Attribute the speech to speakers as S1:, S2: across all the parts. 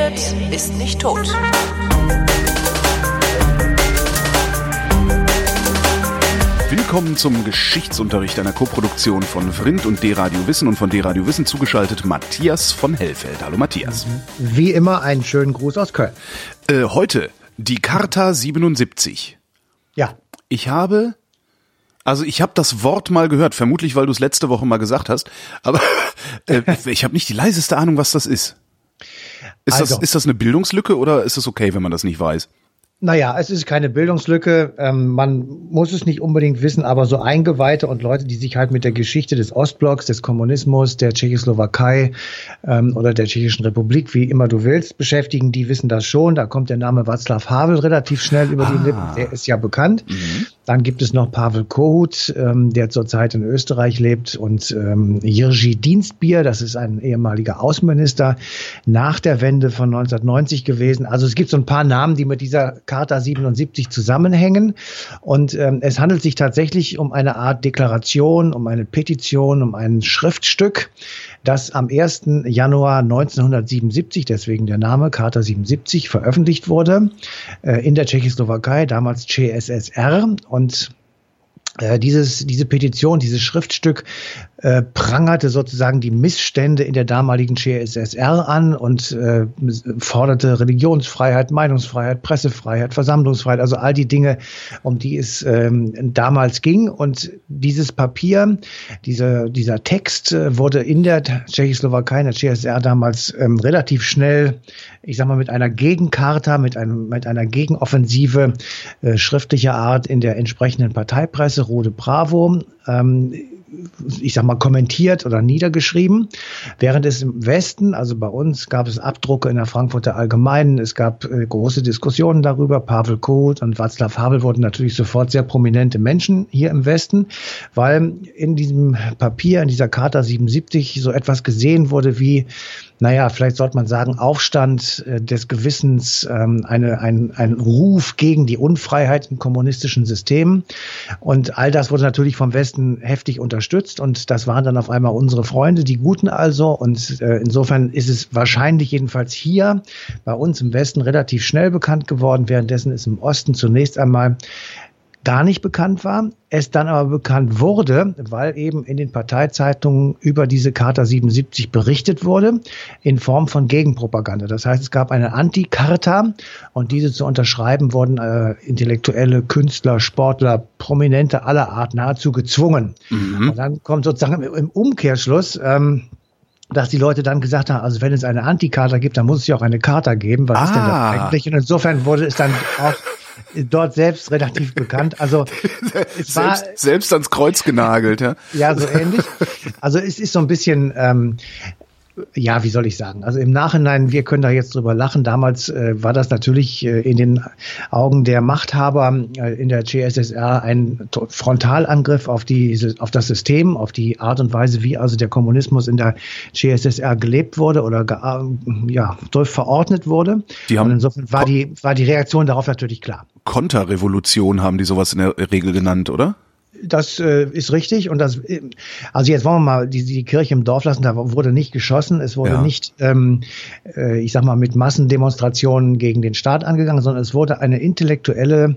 S1: redet, ist nicht tot.
S2: Willkommen zum Geschichtsunterricht einer Koproduktion von Vrindt und D-Radio Wissen und von D-Radio Wissen zugeschaltet Matthias von Hellfeld. Hallo Matthias.
S3: Wie immer einen schönen Gruß aus Köln.
S2: Äh, heute die Charta 77.
S3: Ja.
S2: Ich habe also ich habe das Wort mal gehört, vermutlich weil du es letzte Woche mal gesagt hast, aber äh, ich habe nicht die leiseste Ahnung, was das ist. Ist,
S3: Also.
S2: das, ist das eine Bildungslücke oder ist es okay, wenn man das nicht weiß?
S3: Naja, es ist keine Bildungslücke. Ähm, man muss es nicht unbedingt wissen, aber so Eingeweihte und Leute, die sich halt mit der Geschichte des Ostblocks, des Kommunismus, der Tschechoslowakei ähm, oder der Tschechischen Republik, wie immer du willst, beschäftigen, die wissen das schon. Da kommt der Name Václav Havel relativ schnell über die Lippen. Der ist ja bekannt. Dann gibt es noch Pavel Kohut, ähm, der zurzeit in Österreich lebt, und ähm, Jiří Dienstbier, das ist ein ehemaliger Außenminister nach der Wende von 1990 gewesen. Also es gibt so ein paar Namen, die mit dieser Charta 77 zusammenhängen. Und ähm, es handelt sich tatsächlich um eine Art Deklaration, um eine Petition, um ein Schriftstück, das am 1. Januar 1977, deswegen der Name Charta 77, veröffentlicht wurde äh, in der Tschechoslowakei, damals CSSR. Und dieses, diese Petition, dieses Schriftstück äh, prangerte sozusagen die Missstände in der damaligen CSSR an und äh, forderte Religionsfreiheit, Meinungsfreiheit, Pressefreiheit, Versammlungsfreiheit, also all die Dinge, um die es ähm, damals ging. Und dieses Papier, dieser, dieser Text äh, wurde in der Tschechoslowakei, in der CSSR damals ähm, relativ schnell, ich sag mal, mit einer Gegenkarte, mit, einem, mit einer Gegenoffensive äh, schriftlicher Art in der entsprechenden Parteipresse, Rode Bravo, ähm, ich sag mal, kommentiert oder niedergeschrieben, während es im Westen, also bei uns, gab es Abdrucke in der Frankfurter Allgemeinen, es gab äh, große Diskussionen darüber. Pavel Koht und Václav Havel wurden natürlich sofort sehr prominente Menschen hier im Westen, weil in diesem Papier, in dieser Charta 77 so etwas gesehen wurde wie, naja, vielleicht sollte man sagen, Aufstand äh, des Gewissens, ähm, eine, ein, ein Ruf gegen die Unfreiheit im kommunistischen System. Und all das wurde natürlich vom Westen heftig unterstützt. Und das waren dann auf einmal unsere Freunde, die Guten also. Und äh, insofern ist es wahrscheinlich jedenfalls hier bei uns im Westen relativ schnell bekannt geworden. Währenddessen ist im Osten zunächst einmal gar nicht bekannt war, es dann aber bekannt wurde, weil eben in den Parteizeitungen über diese Charta 77 berichtet wurde, in Form von Gegenpropaganda. Das heißt, es gab eine Anti-Charta und diese zu unterschreiben wurden äh, Intellektuelle, Künstler, Sportler, Prominente aller Art nahezu gezwungen. Und dann kommt sozusagen im- Umkehrschluss, ähm, dass die Leute dann gesagt haben, also wenn es eine Anti-Charta gibt, dann muss es ja auch eine Charta geben. Was ist denn das
S2: Ah.
S3: eigentlich? Und insofern wurde es dann auch dort selbst relativ bekannt. Also es war
S2: Selbst, selbst ans Kreuz genagelt, ja.
S3: ja so ähnlich. Also es ist so ein bisschen ähm, ja, wie soll ich sagen? Also im Nachhinein, wir können da jetzt drüber lachen. Damals äh, war das natürlich äh, in den Augen der Machthaber äh, in der CSSR ein Frontalangriff auf, die, auf das System, auf die Art und Weise, wie also der Kommunismus in der CSSR gelebt wurde oder äh, ja, durch verordnet wurde.
S2: Die haben-
S3: und insofern war die, war die Reaktion darauf natürlich klar.
S2: Konterrevolution haben die sowas in der Regel genannt, oder?
S3: Das äh, ist richtig und das, äh, also jetzt wollen wir mal die, die Kirche im Dorf lassen. Da wurde nicht geschossen, es wurde
S2: Ja.
S3: nicht, ähm, äh, ich sag mal, mit Massendemonstrationen gegen den Staat angegangen, sondern es wurde eine intellektuelle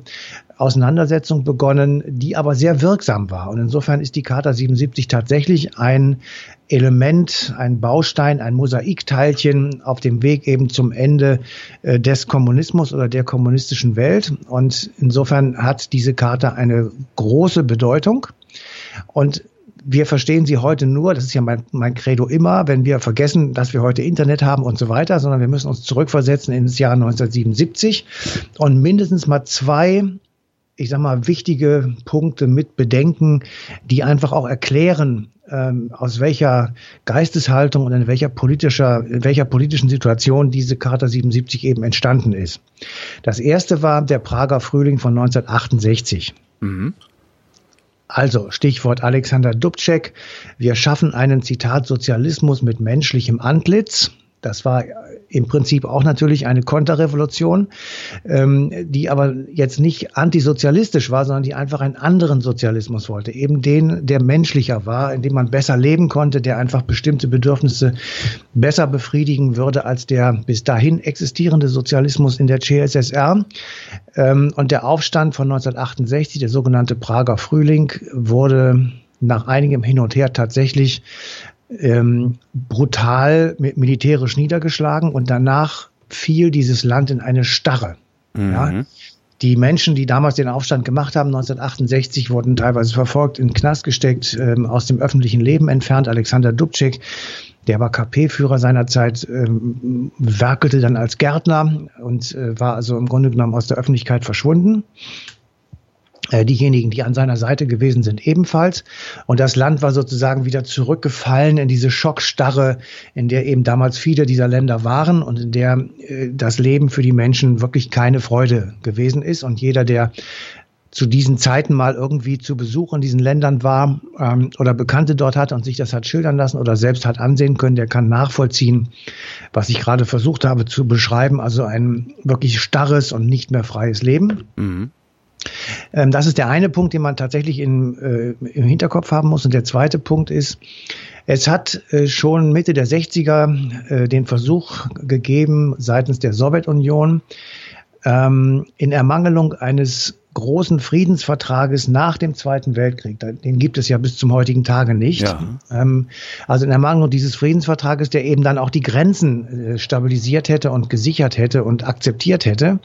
S3: Auseinandersetzung begonnen, die aber sehr wirksam war. Und insofern ist die Charta 77 tatsächlich ein Element, ein Baustein, ein Mosaikteilchen auf dem Weg eben zum Ende äh, des Kommunismus oder der kommunistischen Welt. Und insofern hat diese Charta eine große Bedeutung. Und wir verstehen sie heute nur, das ist ja mein, mein Credo immer, wenn wir vergessen, dass wir heute Internet haben und so weiter, sondern wir müssen uns zurückversetzen ins Jahr 1977 und mindestens mal zwei ich sag mal, wichtige Punkte mit bedenken, die einfach auch erklären, ähm, aus welcher Geisteshaltung und in welcher politischer, in welcher politischen Situation diese Charta 77 eben entstanden ist. Das erste war der Prager Frühling von 1968. Also Stichwort Alexander Dubček. Wir schaffen einen Zitat Sozialismus mit menschlichem Antlitz. Das war im Prinzip auch natürlich eine Konterrevolution, ähm, die aber jetzt nicht antisozialistisch war, sondern die einfach einen anderen Sozialismus wollte. Eben den, der menschlicher war, in dem man besser leben konnte, der einfach bestimmte Bedürfnisse besser befriedigen würde als der bis dahin existierende Sozialismus in der CSSR. Ähm, und der Aufstand von 1968, der sogenannte Prager Frühling, wurde nach einigem Hin und Her tatsächlich ähm, brutal militärisch niedergeschlagen und danach fiel dieses Land in eine Starre. Mhm. Ja? Die Menschen, die damals den Aufstand gemacht haben, 1968, wurden teilweise verfolgt, in den Knast gesteckt, ähm, aus dem öffentlichen Leben entfernt. Alexander Dubček, der war KP-Führer seinerzeit, ähm, werkelte dann als Gärtner und äh, war also im Grunde genommen aus der Öffentlichkeit verschwunden. Äh, diejenigen, die an seiner Seite gewesen sind, ebenfalls. Und das Land war sozusagen wieder zurückgefallen in diese Schockstarre, in der eben damals viele dieser Länder waren und in der äh, das Leben für die Menschen wirklich keine Freude gewesen ist. Und jeder, der zu diesen Zeiten mal irgendwie zu Besuch in diesen Ländern war ähm, oder Bekannte dort hat und sich das hat schildern lassen oder selbst hat ansehen können, der kann nachvollziehen, was ich gerade versucht habe zu beschreiben. Also ein wirklich starres und nicht mehr freies Leben. Mhm. Ähm, das ist der eine Punkt, den man tatsächlich in, äh, im Hinterkopf haben muss. Und der zweite Punkt ist, es hat äh, schon Mitte der 60er äh, den Versuch gegeben seitens der Sowjetunion, ähm, in Ermangelung eines großen Friedensvertrages nach dem Zweiten Weltkrieg. Den gibt es ja bis zum heutigen Tage nicht. Ja. Ähm, also in Ermangelung dieses Friedensvertrages, der eben dann auch die Grenzen stabilisiert hätte und gesichert hätte und akzeptiert hätte,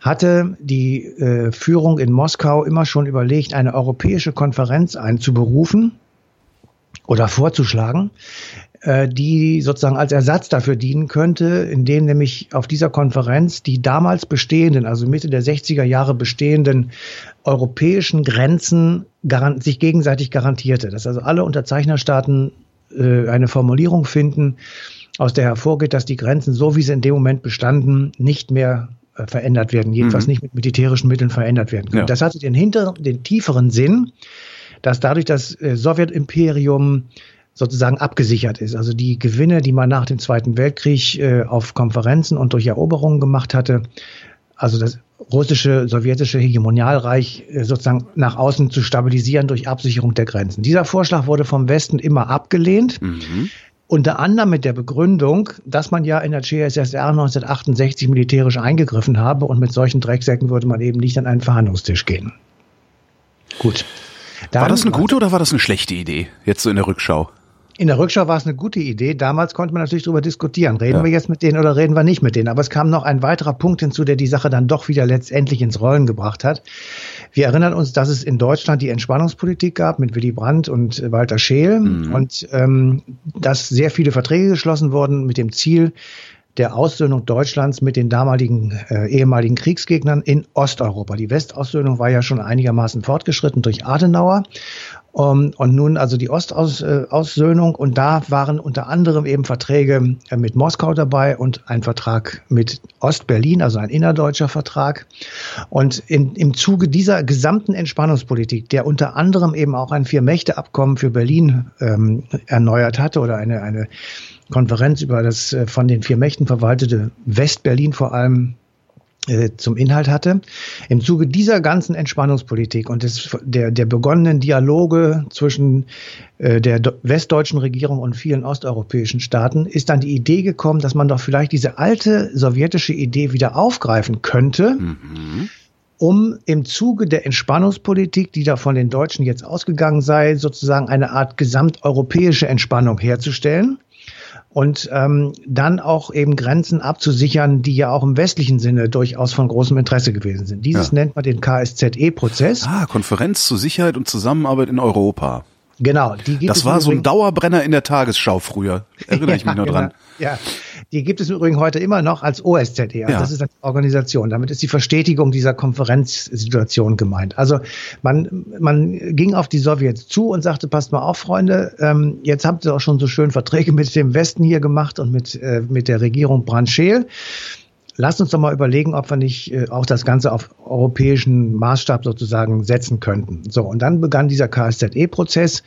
S3: hatte die äh, Führung in Moskau immer schon überlegt, eine europäische Konferenz einzuberufen oder vorzuschlagen, äh, die sozusagen als Ersatz dafür dienen könnte, indem nämlich auf dieser Konferenz die damals bestehenden, also Mitte der 60er Jahre bestehenden europäischen Grenzen sich gegenseitig garantierte. Dass also alle Unterzeichnerstaaten äh, eine Formulierung finden, aus der hervorgeht, dass die Grenzen, so wie sie in dem Moment bestanden, nicht mehr verändert werden, jedenfalls mhm. nicht mit militärischen Mitteln verändert werden können. Ja. Das hatte den hinter, den tieferen Sinn, dass dadurch das äh, Sowjetimperium sozusagen abgesichert ist. Also die Gewinne, die man nach dem Zweiten Weltkrieg äh, auf Konferenzen und durch Eroberungen gemacht hatte, also das russische, sowjetische Hegemonialreich äh, sozusagen nach außen zu stabilisieren durch Absicherung der Grenzen. Dieser Vorschlag wurde vom Westen immer abgelehnt. Mhm. Unter anderem mit der Begründung, dass man ja in der CSSR 1968 militärisch eingegriffen habe und mit solchen Drecksäcken würde man eben nicht an einen Verhandlungstisch gehen.
S2: Gut. Dann war das eine gute oder war das eine schlechte Idee, jetzt so in der Rückschau?
S3: In der Rückschau war es eine gute Idee. Damals konnte man natürlich darüber diskutieren. Reden ja. wir jetzt mit denen oder reden wir nicht mit denen? Aber es kam noch ein weiterer Punkt hinzu, der die Sache dann doch wieder letztendlich ins Rollen gebracht hat. Wir erinnern uns, dass es in Deutschland die Entspannungspolitik gab mit Willy Brandt und Walter Scheel mhm. und ähm, dass sehr viele Verträge geschlossen wurden mit dem Ziel, der Aussöhnung Deutschlands mit den damaligen äh, ehemaligen Kriegsgegnern in Osteuropa. Die Westaussöhnung war ja schon einigermaßen fortgeschritten durch Adenauer. Um, ähm, und nun also die Ostaussöhnung und da waren unter anderem eben Verträge äh, mit Moskau dabei und ein Vertrag mit Ostberlin, also ein innerdeutscher Vertrag. Und in, im Zuge dieser gesamten Entspannungspolitik, der unter anderem eben auch ein Vier-Mächte-Abkommen für Berlin ähm, erneuert hatte oder eine, eine Konferenz über das äh, von den vier Mächten verwaltete Westberlin vor allem äh, zum Inhalt hatte. Im Zuge dieser ganzen Entspannungspolitik und des, der, der begonnenen Dialoge zwischen äh, der westdeutschen Regierung und vielen osteuropäischen Staaten ist dann die Idee gekommen, dass man doch vielleicht diese alte sowjetische Idee wieder aufgreifen könnte. Mhm um im Zuge der Entspannungspolitik, die da von den Deutschen jetzt ausgegangen sei, sozusagen eine Art gesamteuropäische Entspannung herzustellen und ähm, dann auch eben Grenzen abzusichern, die ja auch im westlichen Sinne durchaus von großem Interesse gewesen sind. Dieses ja. nennt man den KSZE-Prozess.
S2: Ah, Konferenz zur Sicherheit und Zusammenarbeit in Europa.
S3: Genau,
S2: die gibt das war so ein Dauerbrenner in der Tagesschau früher. Erinnere ich mich noch genau. dran.
S3: Ja, die gibt es übrigens heute immer noch als OSZE. Also ja. Das ist eine Organisation. Damit ist die Verstetigung dieser Konferenzsituation gemeint. Also man, man ging auf die Sowjets zu und sagte, passt mal auf, Freunde, ähm, jetzt habt ihr auch schon so schön Verträge mit dem Westen hier gemacht und mit, äh, mit der Regierung Brandscheel lasst uns doch mal überlegen, ob wir nicht äh, auch das Ganze auf europäischen Maßstab sozusagen setzen könnten. So, und dann begann dieser KSZE-Prozess.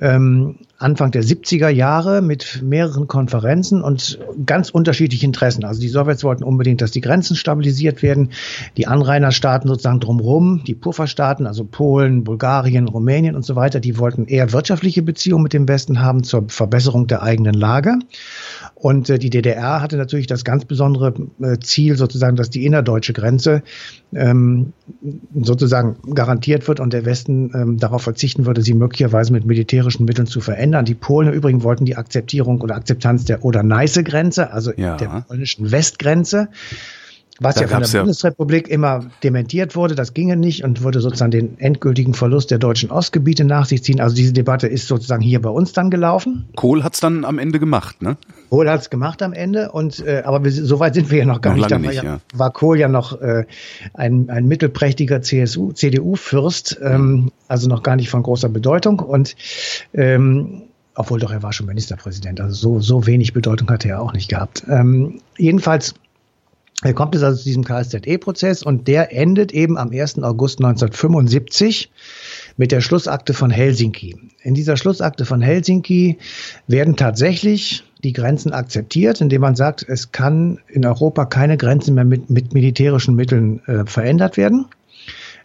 S3: Ähm, Anfang der 70er Jahre mit mehreren Konferenzen und ganz unterschiedlichen Interessen. Also die Sowjets wollten unbedingt, dass die Grenzen stabilisiert werden, die Anrainerstaaten sozusagen drumherum, die Pufferstaaten, also Polen, Bulgarien, Rumänien und so weiter, die wollten eher wirtschaftliche Beziehungen mit dem Westen haben zur Verbesserung der eigenen Lage. Und äh, die DDR hatte natürlich das ganz besondere äh, Ziel, sozusagen, dass die innerdeutsche Grenze ähm, sozusagen garantiert wird und der Westen ähm, darauf verzichten würde, sie möglicherweise mit militärischen Mitteln zu verändern. Die Polen im Übrigen wollten die Akzeptierung oder Akzeptanz der Oder-Neiße-Grenze, also ja. der polnischen Westgrenze. Was da ja von der Bundesrepublik immer dementiert wurde, das ginge nicht und würde sozusagen den endgültigen Verlust der deutschen Ostgebiete nach sich ziehen. Also diese Debatte ist sozusagen hier bei uns dann gelaufen.
S2: Kohl hat's dann am Ende gemacht, ne?
S3: Kohl hat's gemacht am Ende und äh, aber wir, so weit sind wir ja noch gar noch nicht. Da war, ja, war Kohl ja noch äh, ein, ein mittelprächtiger CSU, CDU-Fürst, ähm, also noch gar nicht von großer Bedeutung und ähm, obwohl doch er war schon Ministerpräsident, also so, so wenig Bedeutung hatte er auch nicht gehabt. Ähm, jedenfalls kommt es also zu diesem KSZE-Prozess und der endet eben am 1. August 1975 mit der Schlussakte von Helsinki. In dieser Schlussakte von Helsinki werden tatsächlich die Grenzen akzeptiert, indem man sagt, es kann in Europa keine Grenzen mehr mit, mit militärischen Mitteln äh, verändert werden.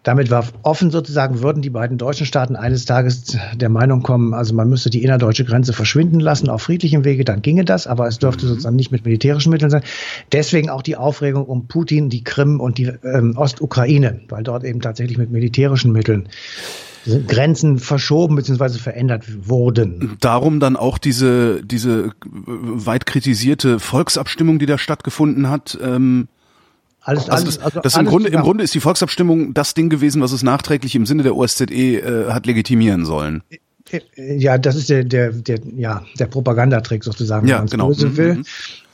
S3: Damit war offen sozusagen, würden die beiden deutschen Staaten eines Tages der Meinung kommen, also man müsste die innerdeutsche Grenze verschwinden lassen auf friedlichem Wege, dann ginge das, aber es dürfte mhm. sozusagen nicht mit militärischen Mitteln sein. Deswegen auch die Aufregung um Putin, die Krim und die ähm, Ostukraine, weil dort eben tatsächlich mit militärischen Mitteln Grenzen verschoben bzw. verändert wurden.
S2: Darum dann auch diese, diese weit kritisierte Volksabstimmung, die da stattgefunden hat. Ähm alles, also das, also das im Grunde, im Grunde ist die Volksabstimmung das Ding gewesen, was es nachträglich im Sinne der OSZE äh, hat legitimieren sollen.
S3: Ja, das ist der, der, der, ja, der Propagandatrick sozusagen,
S2: wenn ja, man es genau. böse
S3: mhm, will. Mhm.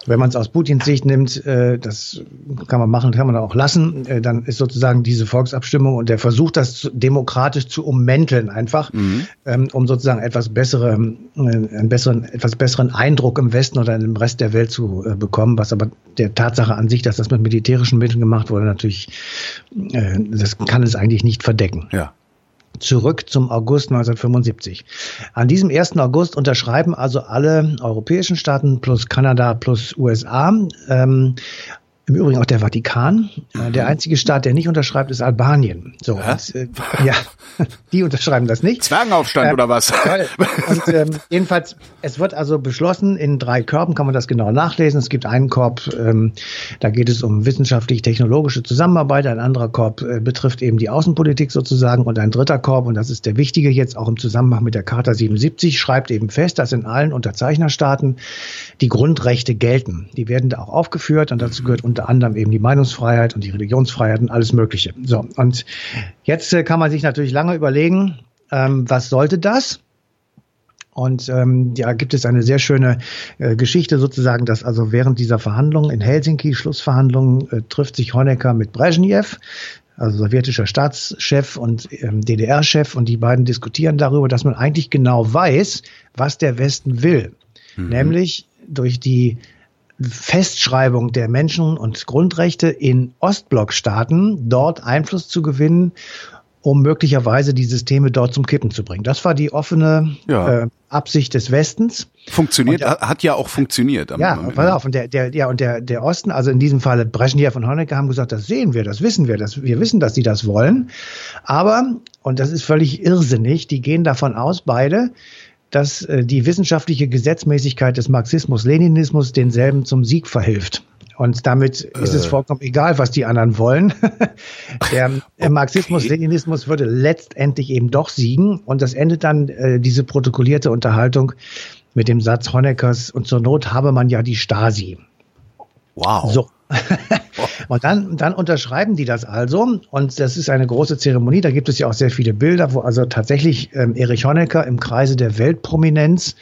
S3: Wenn man es aus Putins Sicht nimmt, äh, das kann man machen, kann man auch lassen, äh, dann ist sozusagen diese Volksabstimmung und der Versuch, das zu, demokratisch zu ummänteln, einfach, mhm. ähm, um sozusagen etwas bessere, äh, einen besseren, etwas besseren Eindruck im Westen oder im Rest der Welt zu äh, bekommen, was aber der Tatsache an sich, dass das mit militärischen Mitteln gemacht wurde, natürlich, äh, das kann es eigentlich nicht verdecken.
S2: Ja
S3: zurück zum August 1975. An diesem 1. August unterschreiben also alle europäischen Staaten plus Kanada plus USA ähm, im Übrigen auch der Vatikan. Äh, der mhm. einzige Staat, der nicht unterschreibt, ist Albanien. So, und, äh, ja, die unterschreiben das nicht.
S2: Zwergenaufstand äh, oder was?
S3: Und ähm, jedenfalls, es wird also beschlossen, in drei Körben kann man das genau nachlesen. Es gibt einen Korb, ähm, da geht es um wissenschaftlich-technologische Zusammenarbeit. Ein anderer Korb äh, betrifft eben die Außenpolitik sozusagen. Und ein dritter Korb, und das ist der wichtige jetzt auch im Zusammenhang mit der Charta 77, schreibt eben fest, dass in allen Unterzeichnerstaaten die Grundrechte gelten. Die werden da auch aufgeführt und dazu gehört unter anderem eben die Meinungsfreiheit und die Religionsfreiheit und alles Mögliche. So, und jetzt äh, kann man sich natürlich lange überlegen, ähm, was sollte das? Und ähm, ja, gibt es eine sehr schöne äh, Geschichte sozusagen, dass also während dieser Verhandlungen in Helsinki, Schlussverhandlungen, äh, trifft sich Honecker mit Brezhnev, also sowjetischer Staatschef und ähm, DDR-Chef, und die beiden diskutieren darüber, dass man eigentlich genau weiß, was der Westen will. Mhm. Nämlich durch die Festschreibung der Menschen- und Grundrechte in Ostblockstaaten dort Einfluss zu gewinnen, um möglicherweise die Systeme dort zum Kippen zu bringen. Das war die offene ja. äh, Absicht des Westens.
S2: Funktioniert, der, hat ja auch funktioniert.
S3: Am, ja, am pass auf, und der, der, ja, und der, der Osten, also in diesem Falle Brezhnev und Honecker haben gesagt, das sehen wir, das wissen wir, das, wir wissen, dass sie das wollen. Aber, und das ist völlig irrsinnig, die gehen davon aus, beide, dass äh, die wissenschaftliche Gesetzmäßigkeit des Marxismus-Leninismus denselben zum Sieg verhilft. Und damit ist es äh. vollkommen egal, was die anderen wollen. der okay. Marxismus-Leninismus würde letztendlich eben doch siegen. Und das endet dann äh, diese protokollierte Unterhaltung mit dem Satz Honeckers, und zur Not habe man ja die Stasi.
S2: Wow.
S3: So. Und dann, dann unterschreiben die das also. Und das ist eine große Zeremonie. Da gibt es ja auch sehr viele Bilder, wo also tatsächlich ähm, Erich Honecker im Kreise der Weltprominenz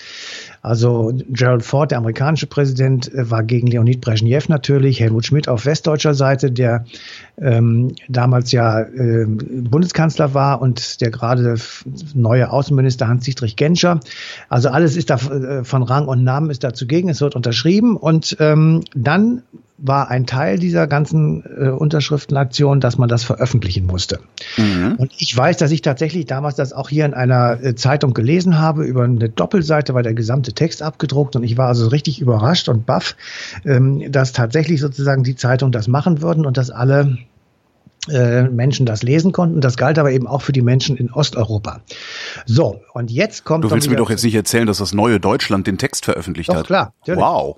S3: also Gerald Ford, der amerikanische Präsident, äh, war gegen Leonid Brezhnev natürlich, Helmut Schmidt auf westdeutscher Seite, der ähm, damals ja äh, Bundeskanzler war und der gerade neue Außenminister Hans-Dietrich Genscher. Also alles ist da äh, von Rang und Namen ist da zugegen, es wird unterschrieben und ähm, dann war ein Teil dieser ganzen äh, Unterschriftenaktion, dass man das veröffentlichen musste. Mhm. Und ich weiß, dass ich tatsächlich damals das auch hier in einer äh, Zeitung gelesen habe. Über eine Doppelseite war der gesamte Text abgedruckt und ich war also richtig überrascht und baff, ähm, dass tatsächlich sozusagen die Zeitung das machen würden und dass alle äh, Menschen das lesen konnten. Das galt aber eben auch für die Menschen in Osteuropa. So, und jetzt kommt.
S2: Du willst mir doch jetzt nicht erzählen, dass das neue Deutschland den Text veröffentlicht
S3: doch,
S2: hat.
S3: Klar,
S2: natürlich. Wow.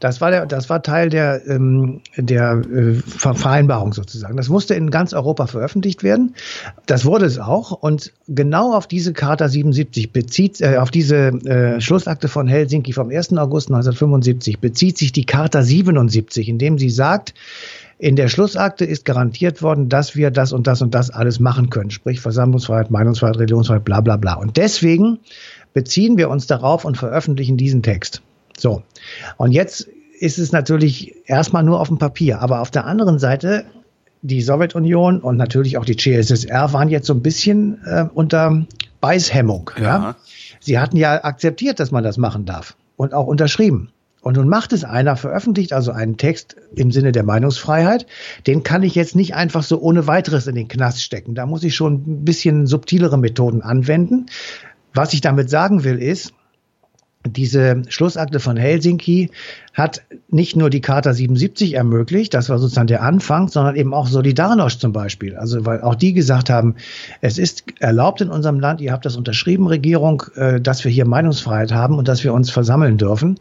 S3: Das war der, das war Teil der ähm, der äh, Vereinbarung sozusagen. Das musste in ganz Europa veröffentlicht werden. Das wurde es auch. Und genau auf diese Charta 77 bezieht, äh, auf diese äh, Schlussakte von Helsinki vom 1. August 1975 bezieht sich die Charta 77, in dem sie sagt, in der Schlussakte ist garantiert worden, dass wir das und das und das alles machen können, sprich Versammlungsfreiheit, Meinungsfreiheit, Religionsfreiheit, bla bla bla. Und deswegen beziehen wir uns darauf und veröffentlichen diesen Text. So. Und jetzt ist es natürlich erstmal nur auf dem Papier, aber auf der anderen Seite die Sowjetunion und natürlich auch die CSSR waren jetzt so ein bisschen äh, unter Beißhemmung. Ja. ja. Sie hatten ja akzeptiert, dass man das machen darf und auch unterschrieben. Und nun macht es einer, veröffentlicht also einen Text im Sinne der Meinungsfreiheit. Den kann ich jetzt nicht einfach so ohne weiteres in den Knast stecken. Da muss ich schon ein bisschen subtilere Methoden anwenden. Was ich damit sagen will, ist, diese Schlussakte von Helsinki hat nicht nur die Charta 77 ermöglicht, das war sozusagen der Anfang, sondern eben auch Solidarność zum Beispiel. Also weil auch die gesagt haben, es ist erlaubt in unserem Land, ihr habt das unterschrieben, Regierung, äh, dass wir hier Meinungsfreiheit haben und dass wir uns versammeln dürfen.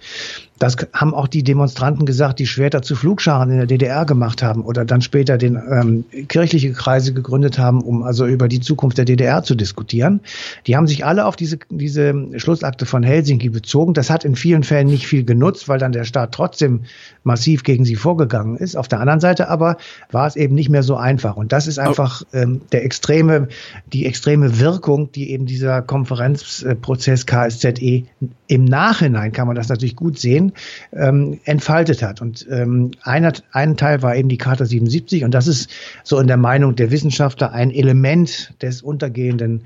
S3: Das haben auch die Demonstranten gesagt, die Schwerter zu Flugscharen in der DDR gemacht haben oder dann später den ähm, kirchliche Kreise gegründet haben, um also über die Zukunft der DDR zu diskutieren. Die haben sich alle auf diese, diese Schlussakte von Helsinki bezogen. Das hat in vielen Fällen nicht viel genutzt, weil dann der Staat trotzdem massiv gegen sie vorgegangen ist. Auf der anderen Seite aber war es eben nicht mehr so einfach. Und das ist einfach ähm, der extreme, die extreme Wirkung, die eben dieser Konferenzprozess KSZE im Nachhinein kann man das natürlich gut sehen, ähm, entfaltet hat. Und ähm, einer, ein Teil war eben die Charta 77 und das ist so in der Meinung der Wissenschaftler ein Element des untergehenden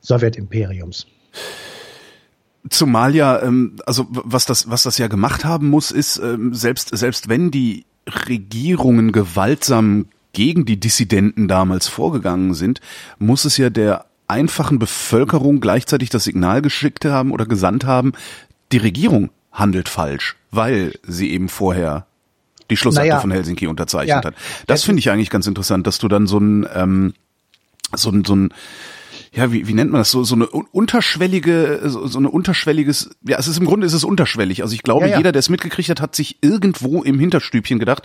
S3: Sowjetimperiums.
S2: Zumal ja, ähm, also was das, was das ja gemacht haben muss, ist, ähm, selbst, selbst wenn die Regierungen gewaltsam gegen die Dissidenten damals vorgegangen sind, muss es ja der einfachen Bevölkerung gleichzeitig das Signal geschickt haben oder gesandt haben, die Regierung handelt falsch, weil sie eben vorher die Schlussakte naja, von Helsinki unterzeichnet ja, hat. Das finde ich eigentlich ganz interessant, dass du dann so ein ähm, so ein, so ein ja, wie, wie nennt man das so so eine unterschwellige so, so eine unterschwelliges ja, es ist im Grunde ist es unterschwellig. Also ich glaube, ja, ja. jeder, der es mitgekriegt hat, hat sich irgendwo im Hinterstübchen gedacht,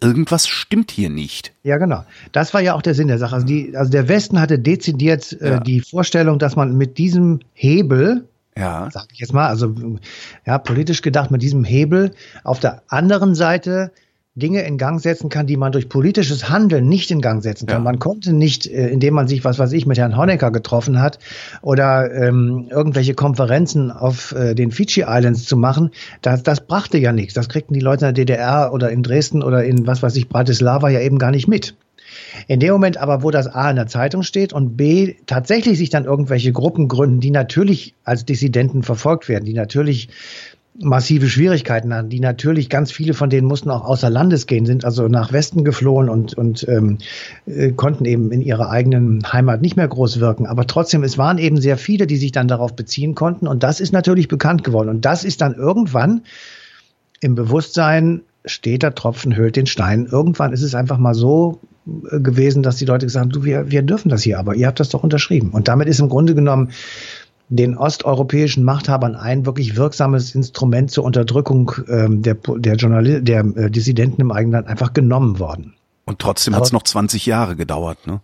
S2: irgendwas stimmt hier nicht.
S3: Ja, genau. Das war ja auch der Sinn der Sache. Also, die, also der Westen hatte dezidiert äh, die Vorstellung, dass man mit diesem Hebel ja. sag ich jetzt mal, also ja, politisch gedacht mit diesem Hebel auf der anderen Seite Dinge in Gang setzen kann, die man durch politisches Handeln nicht in Gang setzen kann. Ja. Man konnte nicht, äh, indem man sich, was weiß ich, mit Herrn Honecker getroffen hat oder ähm, irgendwelche Konferenzen auf äh, den Fiji Islands zu machen, das, das brachte ja nichts. Das kriegten die Leute in der DDR oder in Dresden oder in, was weiß ich, Bratislava ja eben gar nicht mit. In dem Moment aber, wo das A in der Zeitung steht und B tatsächlich sich dann irgendwelche Gruppen gründen, die natürlich als Dissidenten verfolgt werden, die natürlich massive Schwierigkeiten an, die natürlich ganz viele von denen mussten auch außer Landes gehen, sind also nach Westen geflohen und, und ähm, äh, konnten eben in ihrer eigenen Heimat nicht mehr groß wirken. Aber trotzdem, es waren eben sehr viele, die sich dann darauf beziehen konnten und das ist natürlich bekannt geworden. Und das ist dann irgendwann im Bewusstsein, steht der Tropfen, höhlt den Stein. Irgendwann ist es einfach mal so äh, gewesen, dass die Leute gesagt haben, du, wir, wir dürfen das hier, aber ihr habt das doch unterschrieben. Und damit ist im Grunde genommen den osteuropäischen Machthabern ein wirklich wirksames Instrument zur Unterdrückung ähm, der, der, Journal der äh, Dissidenten im eigenen Land einfach genommen worden.
S2: Und trotzdem hat es noch 20 Jahre gedauert, ne?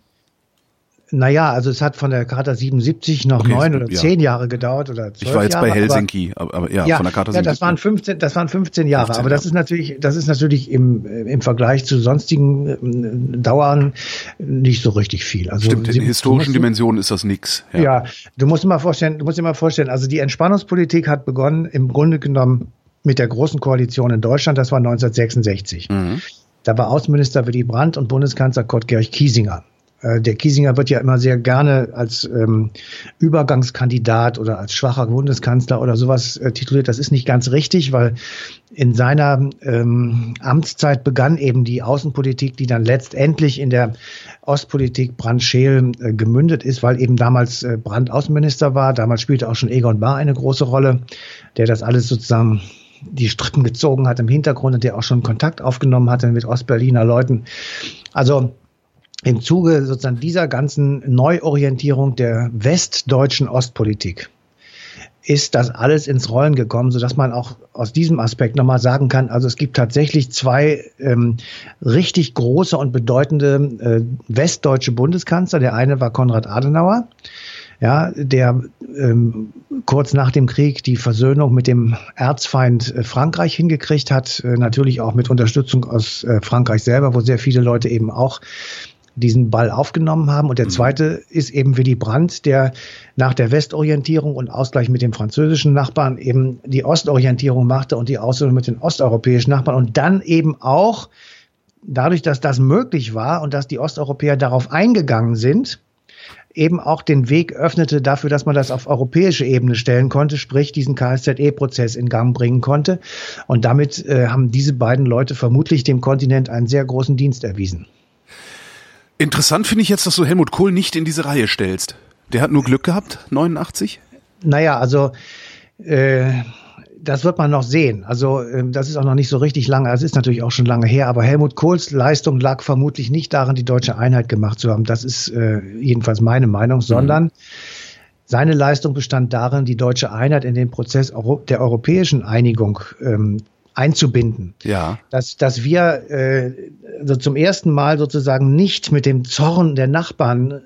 S3: Naja, also es hat von der Charta 77 noch okay, neun oder ja. zehn Jahre gedauert oder zwölf
S2: Ich war jetzt
S3: Jahre,
S2: bei Helsinki, aber, aber ja, ja, von der Charta 77. Ja,
S3: das waren 15, das waren 15 Jahre, 15 aber das ist natürlich, das ist natürlich im, im Vergleich zu sonstigen äh, Dauern nicht so richtig viel.
S2: Also Stimmt, in historischen Dimensionen ist das nix.
S3: Ja. ja, du musst dir mal vorstellen, du musst dir mal vorstellen, also die Entspannungspolitik hat begonnen im Grunde genommen mit der großen Koalition in Deutschland, das war 1966. Mhm. Da war Außenminister Willy Brandt und Bundeskanzler Kurt Georg Kiesinger. Äh, der Kiesinger wird ja immer sehr gerne als ähm, Übergangskandidat oder als schwacher Bundeskanzler oder sowas äh, tituliert. Das ist nicht ganz richtig, weil in seiner ähm, Amtszeit begann eben die Außenpolitik, die dann letztendlich in der Ostpolitik Brand Scheel äh, gemündet ist, weil eben damals äh, Brand Außenminister war. Damals spielte auch schon Egon Bahr eine große Rolle, der das alles sozusagen die Strippen gezogen hat im Hintergrund und der auch schon Kontakt aufgenommen hatte mit Ostberliner Leuten. Also im Zuge sozusagen dieser ganzen Neuorientierung der westdeutschen Ostpolitik ist das alles ins Rollen gekommen, so dass man auch aus diesem Aspekt nochmal sagen kann, also es gibt tatsächlich zwei ähm, richtig große und bedeutende äh, westdeutsche Bundeskanzler. Der eine war Konrad Adenauer, ja, der ähm, kurz nach dem Krieg die Versöhnung mit dem Erzfeind äh, Frankreich hingekriegt hat, äh, natürlich auch mit Unterstützung aus äh, Frankreich selber, wo sehr viele Leute eben auch diesen Ball aufgenommen haben. Und der mhm. zweite ist eben Willy Brandt, der nach der Westorientierung und Ausgleich mit dem französischen Nachbarn eben die Ostorientierung machte und die Aussöhnung mit den osteuropäischen Nachbarn und dann eben auch dadurch, dass das möglich war und dass die Osteuropäer darauf eingegangen sind, eben auch den Weg öffnete dafür, dass man das auf europäische Ebene stellen konnte, sprich diesen KSZE-Prozess in Gang bringen konnte. Und damit äh, haben diese beiden Leute vermutlich dem Kontinent einen sehr großen Dienst erwiesen.
S2: Interessant finde ich jetzt, dass du Helmut Kohl nicht in diese Reihe stellst. Der hat nur Glück gehabt, 89?
S3: Naja, also äh, das wird man noch sehen. Also äh, das ist auch noch nicht so richtig lange, es ist natürlich auch schon lange her, aber Helmut Kohls Leistung lag vermutlich nicht darin, die deutsche Einheit gemacht zu haben. Das ist äh, jedenfalls meine Meinung, mhm. sondern seine Leistung bestand darin, die deutsche Einheit in den Prozess der europäischen Einigung ähm, einzubinden.
S2: Ja.
S3: Dass, dass wir äh, also zum ersten Mal sozusagen nicht mit dem Zorn der Nachbarn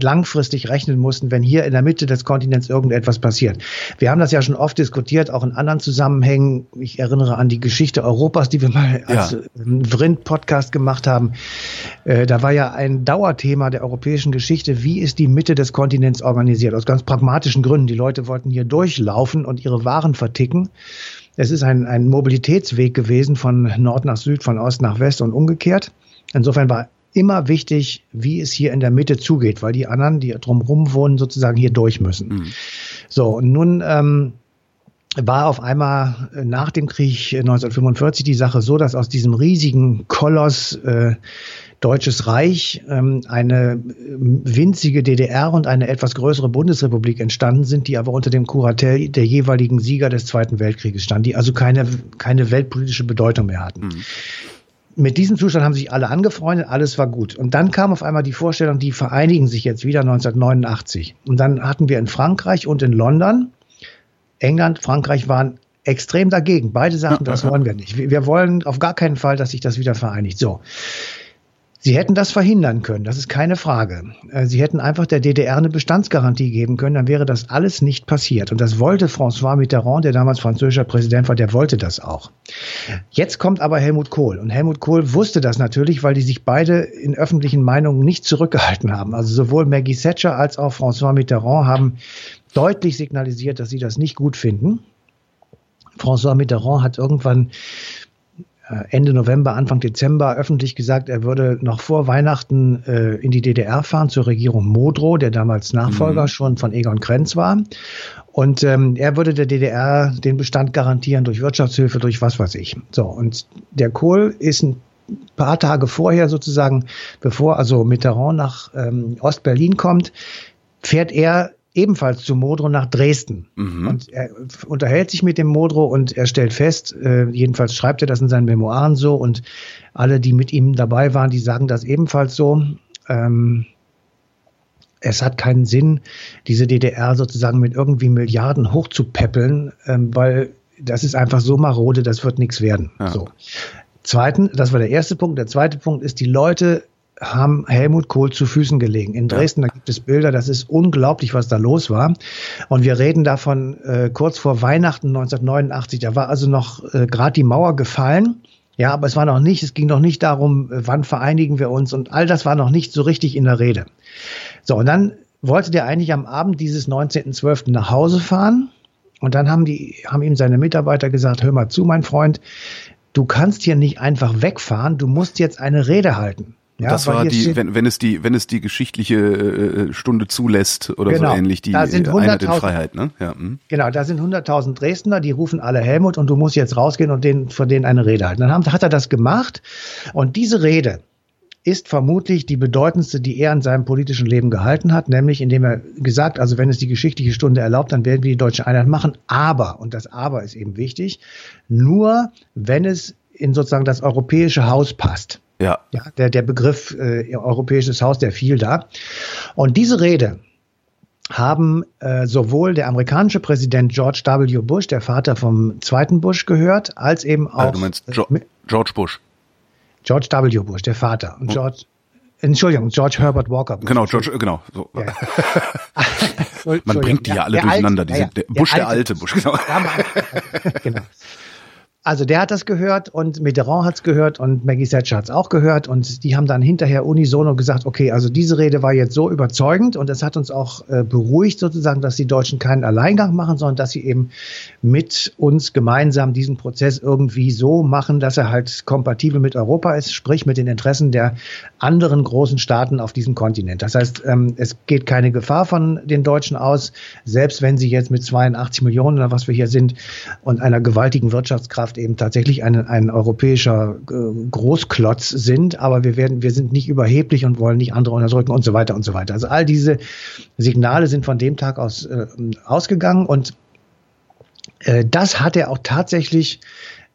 S3: langfristig rechnen mussten, wenn hier in der Mitte des Kontinents irgendetwas passiert. Wir haben das ja schon oft diskutiert, auch in anderen Zusammenhängen. Ich erinnere an die Geschichte Europas, die wir mal als ja. Vrind-Podcast gemacht haben. Äh, da war ja ein Dauerthema der europäischen Geschichte, wie ist die Mitte des Kontinents organisiert? Aus ganz pragmatischen Gründen. Die Leute wollten hier durchlaufen und ihre Waren verticken. Es ist ein, ein Mobilitätsweg gewesen von Nord nach Süd, von Ost nach West und umgekehrt. Insofern war immer wichtig, wie es hier in der Mitte zugeht, weil die anderen, die drumherum wohnen, sozusagen hier durch müssen. Mhm. So, und nun ähm, war auf einmal nach dem Krieg 1945 die Sache so, dass aus diesem riesigen Koloss äh, Deutsches Reich, ähm, eine ähm, winzige DDR und eine etwas größere Bundesrepublik entstanden sind, die aber unter dem Kuratel der jeweiligen Sieger des Zweiten Weltkrieges standen, die also keine, keine weltpolitische Bedeutung mehr hatten. Mhm mit diesem Zustand haben sich alle angefreundet, alles war gut. Und dann kam auf einmal die Vorstellung, die vereinigen sich jetzt wieder 1989. Und dann hatten wir in Frankreich und in London, England, Frankreich waren extrem dagegen. Beide sagten, das wollen wir nicht. Wir wollen auf gar keinen Fall, dass sich das wieder vereinigt. So. Sie hätten das verhindern können, das ist keine Frage. Äh, Sie hätten einfach der DDR eine Bestandsgarantie geben können, dann wäre das alles nicht passiert. Und das wollte François Mitterrand, der damals französischer Präsident war, der wollte das auch. Jetzt kommt aber Helmut Kohl. Und Helmut Kohl wusste das natürlich, weil die sich beide in öffentlichen Meinungen nicht zurückgehalten haben. Also sowohl Maggie Thatcher als auch François Mitterrand haben deutlich signalisiert, dass sie das nicht gut finden. François Mitterrand hat irgendwann Ende November, Anfang Dezember öffentlich gesagt, er würde noch vor Weihnachten äh, in die DDR fahren zur Regierung Modrow, der damals Nachfolger mhm. schon von Egon Krenz war. Und ähm, er würde der DDR den Bestand garantieren durch Wirtschaftshilfe, durch was weiß ich. So, und der Kohl ist ein paar Tage vorher sozusagen, bevor also Mitterrand nach ähm, Ostberlin kommt, fährt er ebenfalls zu Modrow nach Dresden. Mhm. Und er unterhält sich mit dem Modrow und er stellt fest, äh, jedenfalls schreibt er das in seinen Memoiren so und alle, die mit ihm dabei waren, die sagen das ebenfalls so. Ähm, es hat keinen Sinn, diese DDR sozusagen mit irgendwie Milliarden hochzupäppeln, ähm, weil das ist einfach so marode, das wird nichts werden. Ja. So. Zweiten, das war der erste Punkt. Der zweite Punkt ist, die Leute haben Helmut Kohl zu Füßen gelegen. In Dresden, da gibt es Bilder, das ist unglaublich, was da los war. Und wir reden davon äh, kurz vor Weihnachten 1989. Da war also noch äh, gerade die Mauer gefallen. Ja, aber es war noch nicht, es ging noch nicht darum, äh, wann vereinigen wir uns und all das war noch nicht so richtig in der Rede. So, und dann wollte der eigentlich am Abend dieses 19.12. nach Hause fahren. Und dann haben die, haben ihm seine Mitarbeiter gesagt, hör mal zu, mein Freund, du kannst hier nicht einfach wegfahren, du musst jetzt eine Rede halten.
S2: Ja, das war die, wenn, wenn es die, wenn es die geschichtliche äh, Stunde zulässt oder genau. so ähnlich, die
S3: da sind Einheit in Freiheit, ne? Ja, hm. Genau, da sind 100.000 Dresdner, die rufen alle Helmut und du musst jetzt rausgehen und denen, von denen eine Rede halten. Dann haben, hat er das gemacht und diese Rede ist vermutlich die bedeutendste, die er in seinem politischen Leben gehalten hat, nämlich indem er gesagt, also wenn es die geschichtliche Stunde erlaubt, dann werden wir die deutsche Einheit machen, aber, und das aber ist eben wichtig, nur wenn es in sozusagen das europäische Haus passt. Ja. ja der, der Begriff äh, europäisches Haus, der fiel da. Und diese Rede haben äh, sowohl der amerikanische Präsident George W. Bush, der Vater vom zweiten Bush, gehört, als eben auch. Also
S2: du meinst jo George Bush.
S3: George W. Bush, der Vater. Und George, Entschuldigung, George Herbert Walker Bush.
S2: Genau, George, genau. So. Ja. Man bringt die ja, alle durcheinander. Alt, die sind, der Bush, der alte, der alte Bush, genau.
S3: genau. Also der hat das gehört und Mitterrand hat es gehört und Maggie Thatcher hat es auch gehört und die haben dann hinterher unisono gesagt, okay, also diese Rede war jetzt so überzeugend und es hat uns auch äh, beruhigt sozusagen, dass die Deutschen keinen Alleingang machen, sondern dass sie eben mit uns gemeinsam diesen Prozess irgendwie so machen, dass er halt kompatibel mit Europa ist, sprich mit den Interessen der anderen großen Staaten auf diesem Kontinent. Das heißt, ähm, es geht keine Gefahr von den Deutschen aus, selbst wenn sie jetzt mit 82 Millionen oder was wir hier sind und einer gewaltigen Wirtschaftskraft eben tatsächlich ein, ein europäischer äh, Großklotz sind, aber wir werden, wir sind nicht überheblich und wollen nicht andere unterdrücken und so weiter und so weiter. Also all diese Signale sind von dem Tag aus äh, ausgegangen und äh, das hat er auch tatsächlich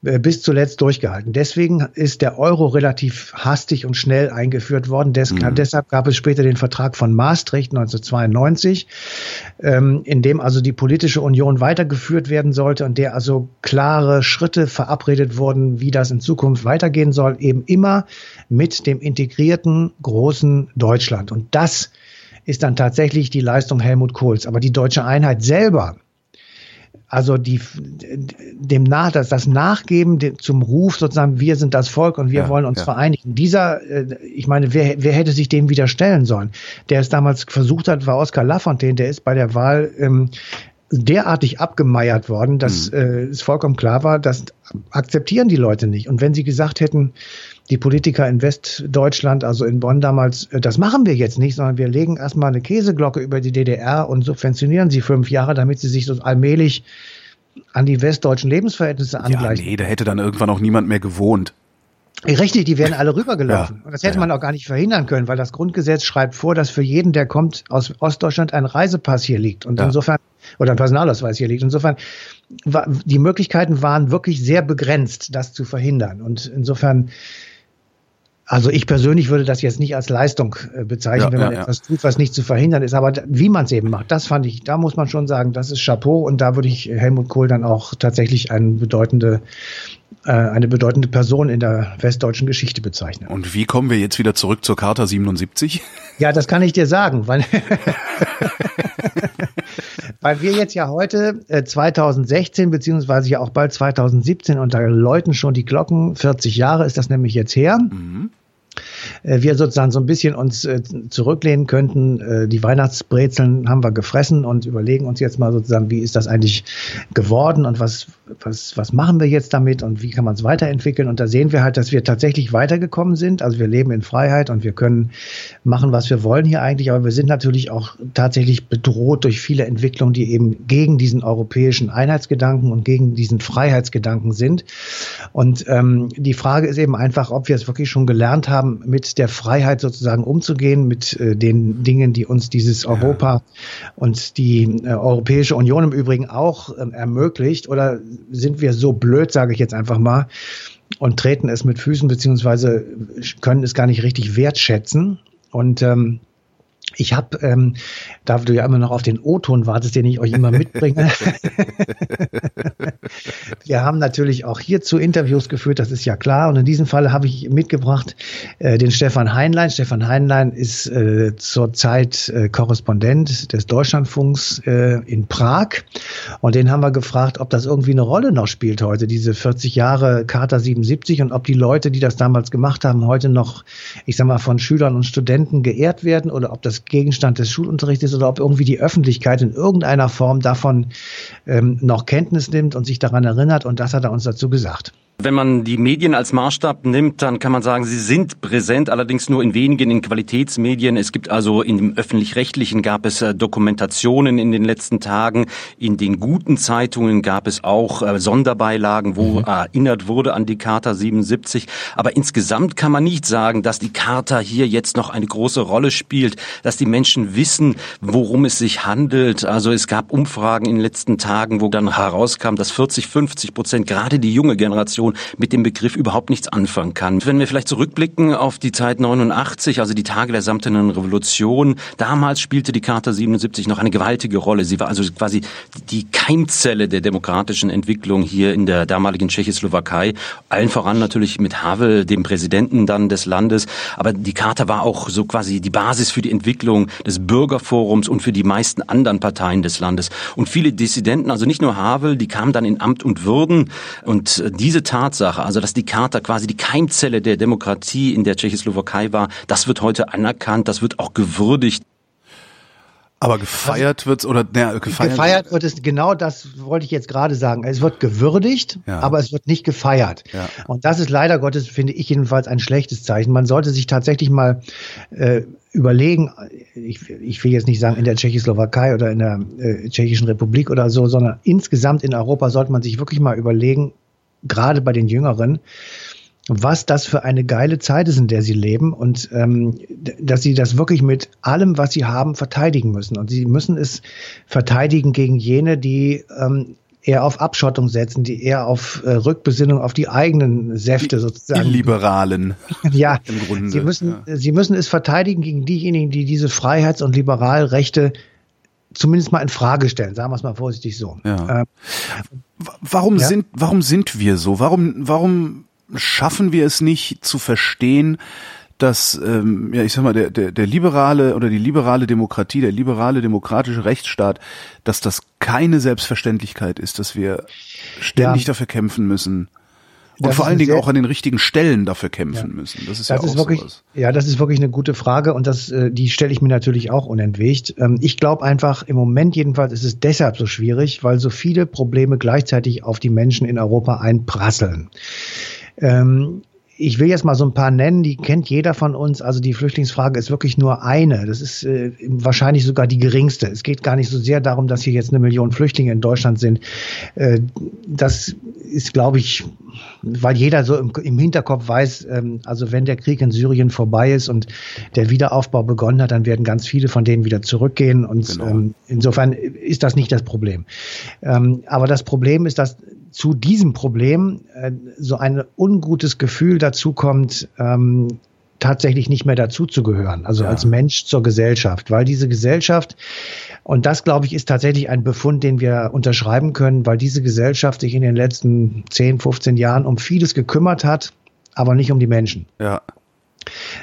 S3: bis zuletzt durchgehalten. Deswegen ist der Euro relativ hastig und schnell eingeführt worden. Des mhm. Deshalb gab es später den Vertrag von Maastricht 1992, ähm, in dem also die politische Union weitergeführt werden sollte und der also klare Schritte verabredet wurden, wie das in Zukunft weitergehen soll, eben immer mit dem integrierten großen Deutschland. Und das ist dann tatsächlich die Leistung Helmut Kohls. Aber die deutsche Einheit selber, also die, dem nach, das, das Nachgeben zum Ruf sozusagen, wir sind das Volk und wir ja, wollen uns ja. vereinigen. Dieser, äh, ich meine, wer, wer hätte sich dem widerstellen sollen? Der es damals versucht hat, war Oskar Lafontaine, der ist bei der Wahl ähm, derartig abgemeiert worden, dass mhm. äh, es vollkommen klar war, das akzeptieren die Leute nicht. Und wenn sie gesagt hätten, die Politiker in Westdeutschland, also in Bonn damals, äh, das machen wir jetzt nicht, sondern wir legen erstmal eine Käseglocke über die DDR und subventionieren sie fünf Jahre, damit sie sich so allmählich an die westdeutschen Lebensverhältnisse angleichen.
S2: Ja, nee, da hätte dann irgendwann auch niemand mehr gewohnt.
S3: Richtig, die wären alle rübergelaufen. Ja, und das hätte ja. man auch gar nicht verhindern können, weil das Grundgesetz schreibt vor, dass für jeden, der kommt aus Ostdeutschland, ein Reisepass hier liegt. Und insofern, oder ein Personalausweis hier liegt. Insofern, die Möglichkeiten waren wirklich sehr begrenzt, das zu verhindern. Und insofern also ich persönlich würde das jetzt nicht als Leistung äh, bezeichnen, ja, wenn man ja, etwas tut, was nicht zu verhindern ist. Aber wie man es eben macht, das fand ich, da muss man schon sagen, das ist Chapeau. Und da würde ich Helmut Kohl dann auch tatsächlich eine bedeutende, äh, eine bedeutende Person in der westdeutschen Geschichte bezeichnen.
S2: Und wie kommen wir jetzt wieder zurück zur Charta 77?
S3: Ja, das kann ich dir sagen, weil, weil wir jetzt ja heute äh, 2016 beziehungsweise ja auch bald 2017 und da läuten schon die Glocken, 40 Jahre ist das nämlich jetzt her. Mhm. Äh, wir sozusagen so ein bisschen uns äh, zurücklehnen könnten. Äh, die Weihnachtsbrezeln haben wir gefressen und überlegen uns jetzt mal sozusagen, wie ist das eigentlich geworden und was, was, was machen wir jetzt damit und wie kann man es weiterentwickeln. Und da sehen wir halt, dass wir tatsächlich weitergekommen sind. Also wir leben in Freiheit und wir können machen, was wir wollen hier eigentlich. Aber wir sind natürlich auch tatsächlich bedroht durch viele Entwicklungen, die eben gegen diesen europäischen Einheitsgedanken und gegen diesen Freiheitsgedanken sind. Und ähm, die Frage ist eben einfach, ob wir es wirklich schon gelernt haben, mit der Freiheit sozusagen umzugehen, mit äh, den Dingen, die uns dieses Europa und die äh, Europäische Union im Übrigen auch äh, ermöglicht? Oder sind wir so blöd, sage ich jetzt einfach mal, und treten es mit Füßen beziehungsweise können es gar nicht richtig wertschätzen? Und ähm, ich habe, ähm, da du ja immer noch auf den O-Ton wartest, den ich euch immer mitbringe. Wir haben natürlich auch hierzu Interviews geführt, das ist ja klar. Und in diesem Fall habe ich mitgebracht äh, den Stefan Heinlein. Stefan Heinlein ist äh, zurzeit äh, Korrespondent des Deutschlandfunks äh, in Prag. Und den haben wir gefragt, ob das irgendwie eine Rolle noch spielt heute, diese 40 Jahre Charta 77 und ob die Leute, die das damals gemacht haben, heute noch, ich sag mal, von Schülern und Studenten geehrt werden oder ob das Gegenstand des Schulunterrichts ist oder ob irgendwie die Öffentlichkeit in irgendeiner Form davon ähm, noch Kenntnis nimmt und sich daran erinnert. Und das hat er uns dazu gesagt.
S1: Wenn man die Medien als Maßstab nimmt, dann kann man sagen, sie sind präsent, allerdings nur in wenigen in Qualitätsmedien. Es gibt also in dem öffentlich-rechtlichen gab es äh, Dokumentationen in den letzten Tagen. In den guten Zeitungen gab es auch äh, Sonderbeilagen, wo mhm. erinnert wurde an die Charta 77. Aber insgesamt kann man nicht sagen, dass die Charta hier jetzt noch eine große Rolle spielt, dass die Menschen wissen, worum es sich handelt. Also es gab Umfragen in den letzten Tagen, wo dann herauskam, dass 40, 50 Prozent gerade die junge Generation mit dem Begriff überhaupt nichts anfangen kann. Wenn wir vielleicht zurückblicken auf die Zeit 89, also die Tage der samtenen Revolution, damals spielte die Charta 77 noch eine gewaltige Rolle. Sie war also quasi die Keimzelle der demokratischen Entwicklung hier in der damaligen Tschechoslowakei. Allen voran natürlich mit Havel, dem Präsidenten dann des Landes. Aber die Charta war auch so quasi die Basis für die Entwicklung des Bürgerforums und für die meisten anderen Parteien des Landes. Und viele Dissidenten, also nicht nur Havel, die kamen dann in Amt und Würden. Und diese Tatsache, also dass die Charta quasi die Keimzelle der Demokratie in der Tschechoslowakei war, das wird heute anerkannt, das wird auch gewürdigt.
S2: Aber gefeiert wird's oder
S3: ne, gefeiert, gefeiert wird es genau das wollte ich jetzt gerade sagen. Es wird gewürdigt, ja. aber es wird nicht gefeiert. Ja. Und das ist leider Gottes finde ich jedenfalls ein schlechtes Zeichen. Man sollte sich tatsächlich mal äh, überlegen. Ich, ich will jetzt nicht sagen in der Tschechoslowakei oder in der äh, Tschechischen Republik oder so, sondern insgesamt in Europa sollte man sich wirklich mal überlegen, gerade bei den Jüngeren, was das für eine geile Zeit ist, in der sie leben und ähm, dass sie das wirklich mit allem, was sie haben, verteidigen müssen. Und sie müssen es verteidigen gegen jene, die ähm, eher auf Abschottung setzen, die eher auf äh, Rückbesinnung auf die eigenen Säfte sozusagen.
S2: Die Liberalen.
S3: ja, im Grunde. Sie müssen, ja. sie müssen es verteidigen gegen diejenigen, die diese Freiheits- und Liberalrechte zumindest mal in Frage stellen, sagen wir es mal vorsichtig so.
S2: Ja. Ähm, warum ja? sind warum sind wir so? Warum warum schaffen wir es nicht zu verstehen, dass ähm, ja ich sag mal der, der der liberale oder die liberale Demokratie, der liberale demokratische Rechtsstaat, dass das keine Selbstverständlichkeit ist, dass wir ständig ja. dafür kämpfen müssen. Und das vor allen Dingen auch an den richtigen Stellen dafür kämpfen ja. müssen. Das ist das ja ist auch
S3: wirklich,
S2: sowas.
S3: Ja, das ist wirklich eine gute Frage und das, äh, die stelle ich mir natürlich auch unentwegt. Ähm, ich glaube einfach, im Moment jedenfalls ist es deshalb so schwierig, weil so viele Probleme gleichzeitig auf die Menschen in Europa einprasseln. Ähm, ich will jetzt mal so ein paar nennen, die kennt jeder von uns. Also die Flüchtlingsfrage ist wirklich nur eine. Das ist äh, wahrscheinlich sogar die geringste. Es geht gar nicht so sehr darum, dass hier jetzt eine Million Flüchtlinge in Deutschland sind. Äh, das ist, glaube ich, weil jeder so im, im Hinterkopf weiß, ähm, also wenn der Krieg in Syrien vorbei ist und der Wiederaufbau begonnen hat, dann werden ganz viele von denen wieder zurückgehen. Und genau. ähm, insofern ist das nicht das Problem. Ähm, aber das Problem ist, dass zu diesem Problem äh, so ein ungutes Gefühl dazu kommt, ähm, tatsächlich nicht mehr dazuzugehören, also ja. als Mensch zur Gesellschaft, weil diese Gesellschaft, und das glaube ich ist tatsächlich ein Befund, den wir unterschreiben können, weil diese Gesellschaft sich in den letzten 10, 15 Jahren um vieles gekümmert hat, aber nicht um die Menschen.
S2: Ja.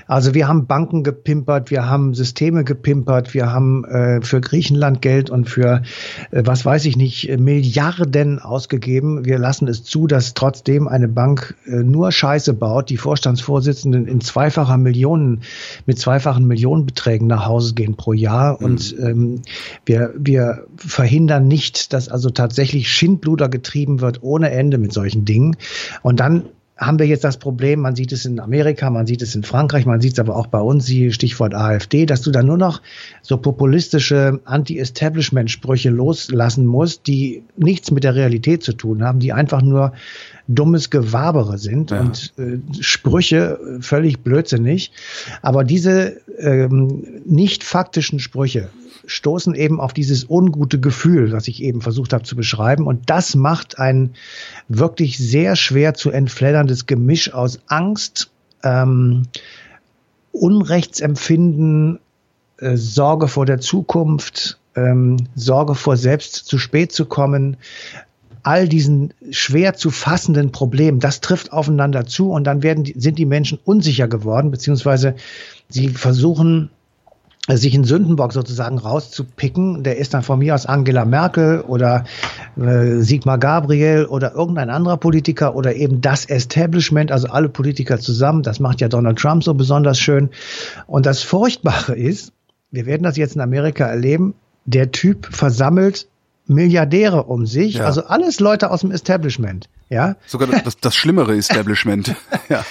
S3: Also wir haben Banken gepimpert, wir haben Systeme gepimpert, wir haben äh, für Griechenland Geld und für, äh, was weiß ich nicht, Milliarden ausgegeben. Wir lassen es zu, dass trotzdem eine Bank äh, nur Scheiße baut, die Vorstandsvorsitzenden in zweifacher Millionen, mit zweifachen Millionenbeträgen nach Hause gehen pro Jahr. Mhm. Und ähm, wir, wir verhindern nicht, dass also tatsächlich Schindluder getrieben wird ohne Ende mit solchen Dingen. Und dann haben wir jetzt das Problem, man sieht es in Amerika, man sieht es in Frankreich, man sieht es aber auch bei uns, die Stichwort AfD, dass du dann nur noch so populistische Anti-Establishment-Sprüche loslassen musst, die nichts mit der Realität zu tun haben, die einfach nur dummes Gewabere sind ja. und äh, Sprüche völlig blödsinnig. Aber diese ähm, nicht faktischen Sprüche stoßen eben auf dieses ungute Gefühl, was ich eben versucht habe zu beschreiben. Und das macht ein wirklich sehr schwer zu entfledderndes Gemisch aus Angst, ähm, Unrechtsempfinden, äh, Sorge vor der Zukunft, ähm, Sorge vor selbst zu spät zu kommen, all diesen schwer zu fassenden Problemen, das trifft aufeinander zu und dann werden sind die Menschen unsicher geworden, beziehungsweise sie versuchen sich einen Sündenbock sozusagen rauszupicken, der ist dann von mir aus Angela Merkel oder äh, Sigmar Gabriel oder irgendein anderer Politiker oder eben das Establishment, also alle Politiker zusammen. Das macht ja Donald Trump so besonders schön. Und das Furchtbare ist, wir werden das jetzt in Amerika erleben, der Typ versammelt Milliardäre um sich, ja. also alles Leute aus dem Establishment Ja.
S2: Sogar das, das schlimmere Establishment. ja.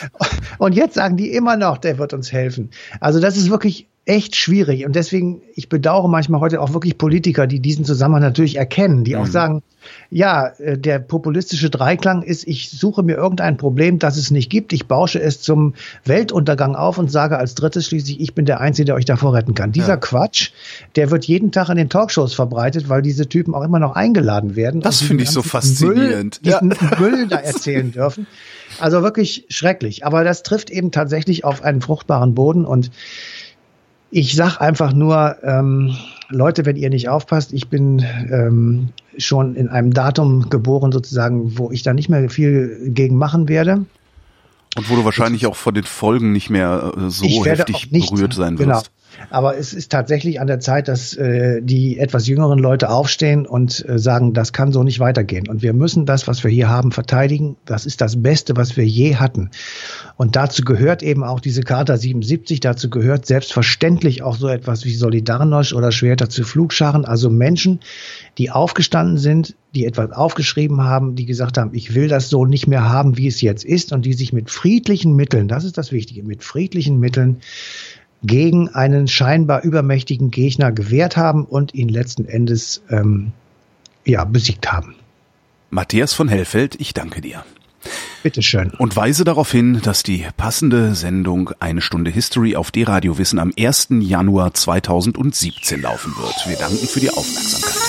S3: Und jetzt sagen die immer noch, der wird uns helfen. Also das ist wirklich echt schwierig. Und deswegen, ich bedauere manchmal heute auch wirklich Politiker, die diesen Zusammenhang natürlich erkennen, die mhm. auch sagen, ja, äh, der populistische Dreiklang ist, ich suche mir irgendein Problem, das es nicht gibt, ich bausche es zum Weltuntergang auf und sage als drittes schließlich, ich bin der Einzige, der euch davor retten kann. Dieser ja. Quatsch, der wird jeden Tag in den Talkshows verbreitet, weil diese Typen auch immer noch eingeladen werden.
S2: Das finde ich so faszinierend.
S3: Müll, ja. Müll da erzählen dürfen. Also wirklich schrecklich. Aber das trifft eben tatsächlich auf einen fruchtbaren Boden und ich sag einfach nur, ähm, Leute, wenn ihr nicht aufpasst, ich bin ähm, schon in einem Datum geboren, sozusagen, wo ich da nicht mehr viel gegen machen werde.
S2: Und wo du wahrscheinlich auch von den Folgen nicht mehr äh, so heftig nicht, berührt sein wirst. Genau.
S3: Aber es ist tatsächlich an der Zeit, dass äh, die etwas jüngeren Leute aufstehen und äh, sagen, das kann so nicht weitergehen. Und wir müssen das, was wir hier haben, verteidigen. Das ist das Beste, was wir je hatten. Und dazu gehört eben auch diese Charta 77. Dazu gehört selbstverständlich auch so etwas wie Solidarność oder Schwerter zu Flugscharen. Also Menschen, die aufgestanden sind, die etwas aufgeschrieben haben, die gesagt haben, ich will das so nicht mehr haben, wie es jetzt ist und die sich mit friedlichen Mitteln, das ist das Wichtige, mit friedlichen Mitteln gegen einen scheinbar übermächtigen Gegner gewehrt haben und ihn letzten Endes ähm, ja, besiegt haben.
S2: Matthias von Hellfeld, ich danke dir.
S3: Bitteschön.
S2: Und weise darauf hin, dass die passende Sendung Eine Stunde History auf D-Radio Wissen am 1. Januar 2017 laufen wird. Wir danken für die Aufmerksamkeit.